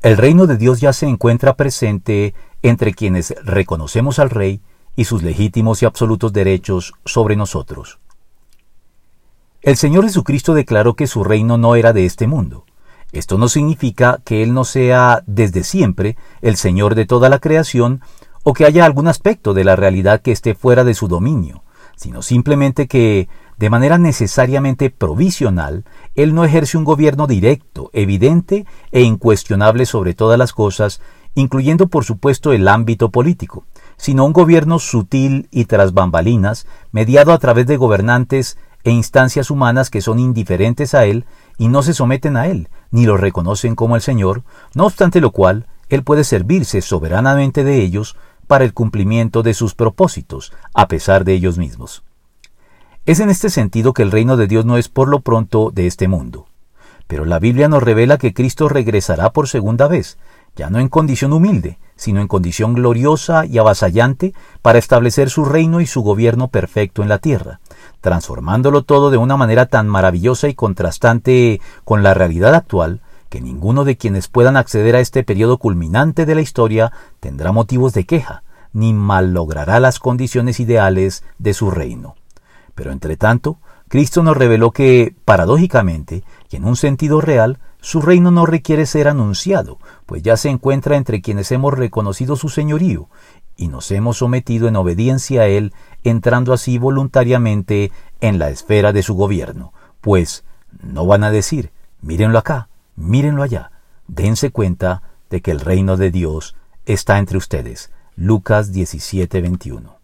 El reino de Dios ya se encuentra presente entre quienes reconocemos al Rey y sus legítimos y absolutos derechos sobre nosotros. El Señor Jesucristo declaró que su reino no era de este mundo. Esto no significa que Él no sea desde siempre el Señor de toda la creación o que haya algún aspecto de la realidad que esté fuera de su dominio, sino simplemente que, de manera necesariamente provisional, Él no ejerce un gobierno directo, evidente e incuestionable sobre todas las cosas, incluyendo por supuesto el ámbito político, sino un gobierno sutil y tras bambalinas, mediado a través de gobernantes e instancias humanas que son indiferentes a Él y no se someten a Él, ni lo reconocen como el Señor, no obstante lo cual, Él puede servirse soberanamente de ellos para el cumplimiento de sus propósitos, a pesar de ellos mismos. Es en este sentido que el reino de Dios no es por lo pronto de este mundo. Pero la Biblia nos revela que Cristo regresará por segunda vez, ya no en condición humilde, sino en condición gloriosa y avasallante para establecer su reino y su gobierno perfecto en la tierra, transformándolo todo de una manera tan maravillosa y contrastante con la realidad actual, que ninguno de quienes puedan acceder a este periodo culminante de la historia tendrá motivos de queja, ni mallogrará las condiciones ideales de su reino. Pero entre tanto, Cristo nos reveló que, paradójicamente, y en un sentido real, su reino no requiere ser anunciado, pues ya se encuentra entre quienes hemos reconocido su señorío, y nos hemos sometido en obediencia a él, entrando así voluntariamente en la esfera de su gobierno. Pues no van a decir, mírenlo acá, mírenlo allá, dense cuenta de que el reino de Dios está entre ustedes. Lucas 17:21